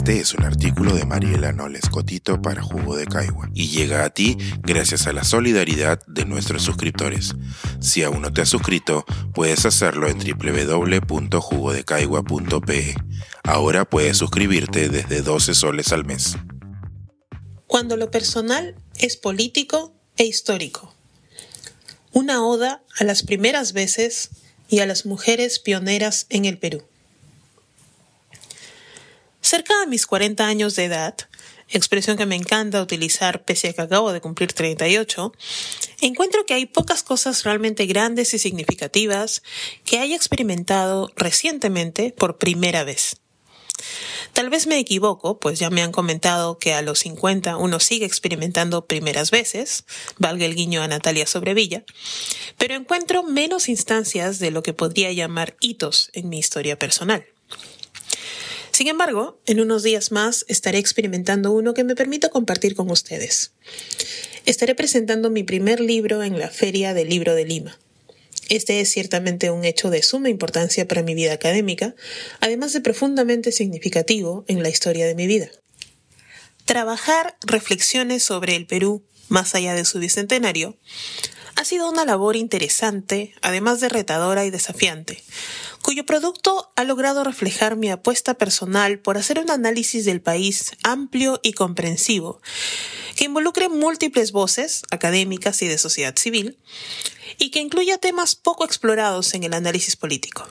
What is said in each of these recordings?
Este es un artículo de Mariela Noles Cotito para Jugo de Caigua y llega a ti gracias a la solidaridad de nuestros suscriptores. Si aún no te has suscrito, puedes hacerlo en www.jugodecaigua.pe. Ahora puedes suscribirte desde 12 soles al mes. Cuando lo personal es político e histórico. Una oda a las primeras veces y a las mujeres pioneras en el Perú. Cerca de mis 40 años de edad, expresión que me encanta utilizar pese a que acabo de cumplir 38, encuentro que hay pocas cosas realmente grandes y significativas que haya experimentado recientemente por primera vez. Tal vez me equivoco, pues ya me han comentado que a los 50 uno sigue experimentando primeras veces, valga el guiño a Natalia Sobrevilla, pero encuentro menos instancias de lo que podría llamar hitos en mi historia personal. Sin embargo, en unos días más estaré experimentando uno que me permito compartir con ustedes. Estaré presentando mi primer libro en la Feria del Libro de Lima. Este es ciertamente un hecho de suma importancia para mi vida académica, además de profundamente significativo en la historia de mi vida. Trabajar reflexiones sobre el Perú más allá de su bicentenario ha sido una labor interesante, además de retadora y desafiante, cuyo producto ha logrado reflejar mi apuesta personal por hacer un análisis del país amplio y comprensivo, que involucre múltiples voces académicas y de sociedad civil, y que incluya temas poco explorados en el análisis político.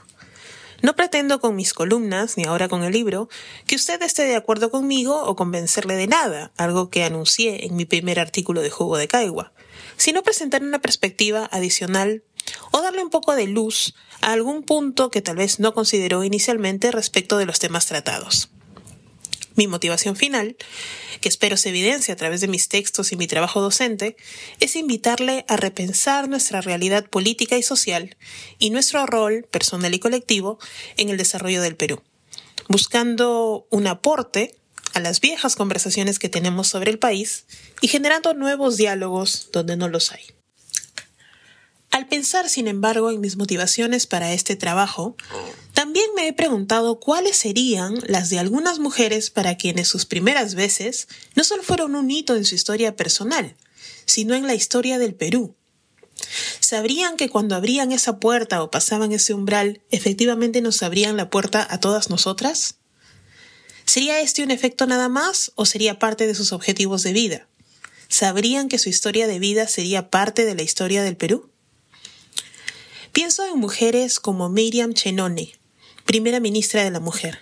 No pretendo con mis columnas, ni ahora con el libro, que usted esté de acuerdo conmigo o convencerle de nada, algo que anuncié en mi primer artículo de Jugo de Caigua, sino presentar una perspectiva adicional o darle un poco de luz a algún punto que tal vez no consideró inicialmente respecto de los temas tratados. Mi motivación final, que espero se evidencie a través de mis textos y mi trabajo docente, es invitarle a repensar nuestra realidad política y social y nuestro rol personal y colectivo en el desarrollo del Perú, buscando un aporte a las viejas conversaciones que tenemos sobre el país y generando nuevos diálogos donde no los hay. Al pensar, sin embargo, en mis motivaciones para este trabajo, también me he preguntado cuáles serían las de algunas mujeres para quienes sus primeras veces no solo fueron un hito en su historia personal, sino en la historia del Perú. ¿Sabrían que cuando abrían esa puerta o pasaban ese umbral, efectivamente nos abrían la puerta a todas nosotras? ¿Sería este un efecto nada más o sería parte de sus objetivos de vida? ¿Sabrían que su historia de vida sería parte de la historia del Perú? Pienso en mujeres como Miriam Chenone, primera ministra de la Mujer,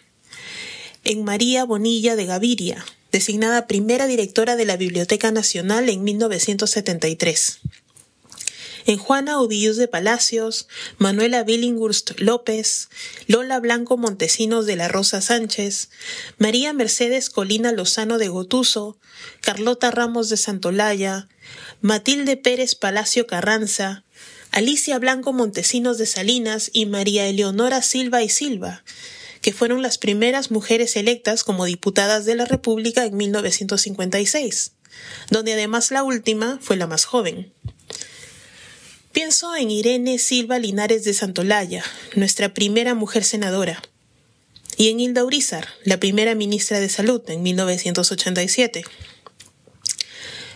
en María Bonilla de Gaviria, designada primera directora de la Biblioteca Nacional en 1973, en Juana Ubillus de Palacios, Manuela Billinghurst López, Lola Blanco Montesinos de la Rosa Sánchez, María Mercedes Colina Lozano de Gotuso, Carlota Ramos de Santolaya, Matilde Pérez Palacio Carranza, Alicia Blanco Montesinos de Salinas y María Eleonora Silva y Silva, que fueron las primeras mujeres electas como diputadas de la República en 1956, donde además la última fue la más joven. Pienso en Irene Silva Linares de Santolaya, nuestra primera mujer senadora, y en Hilda Urizar, la primera ministra de Salud en 1987.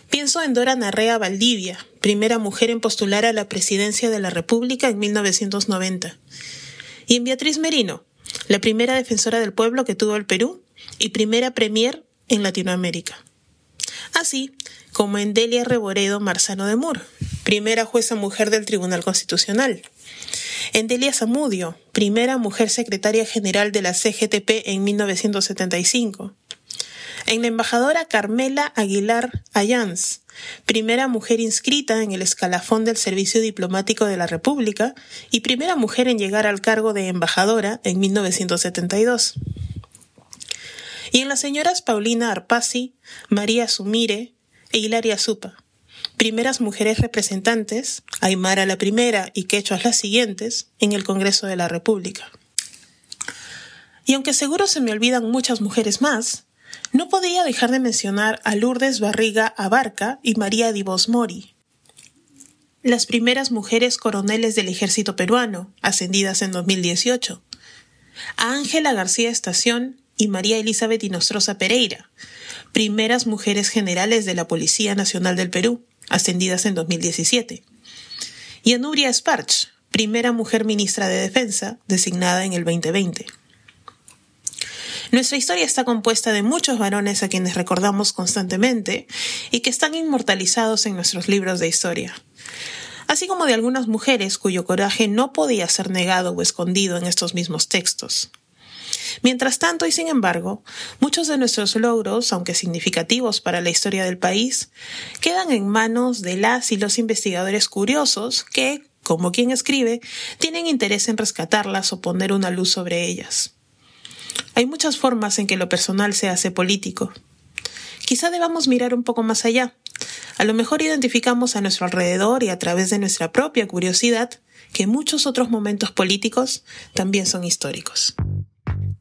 Pienso en Dora Narrea Valdivia, primera mujer en postular a la presidencia de la República en 1990. Y en Beatriz Merino, la primera defensora del pueblo que tuvo el Perú y primera premier en Latinoamérica. Así como en Delia Reboredo Marzano de Mur, primera jueza mujer del Tribunal Constitucional. En Delia Zamudio, primera mujer secretaria general de la CGTP en 1975 en la embajadora Carmela Aguilar Ayans, primera mujer inscrita en el escalafón del Servicio Diplomático de la República y primera mujer en llegar al cargo de embajadora en 1972. Y en las señoras Paulina Arpasi, María Sumire e Hilaria Supa, primeras mujeres representantes, Aymara la primera y Quechuas las siguientes, en el Congreso de la República. Y aunque seguro se me olvidan muchas mujeres más, no podía dejar de mencionar a Lourdes Barriga Abarca y María Divos Mori, las primeras mujeres coroneles del ejército peruano, ascendidas en 2018, a Ángela García Estación y María Elizabeth Inostroza Pereira, primeras mujeres generales de la Policía Nacional del Perú, ascendidas en 2017. Y a Nuria Sparch, primera mujer ministra de Defensa, designada en el 2020. Nuestra historia está compuesta de muchos varones a quienes recordamos constantemente y que están inmortalizados en nuestros libros de historia, así como de algunas mujeres cuyo coraje no podía ser negado o escondido en estos mismos textos. Mientras tanto, y sin embargo, muchos de nuestros logros, aunque significativos para la historia del país, quedan en manos de las y los investigadores curiosos que, como quien escribe, tienen interés en rescatarlas o poner una luz sobre ellas. Hay muchas formas en que lo personal se hace político. Quizá debamos mirar un poco más allá. A lo mejor identificamos a nuestro alrededor y a través de nuestra propia curiosidad que muchos otros momentos políticos también son históricos.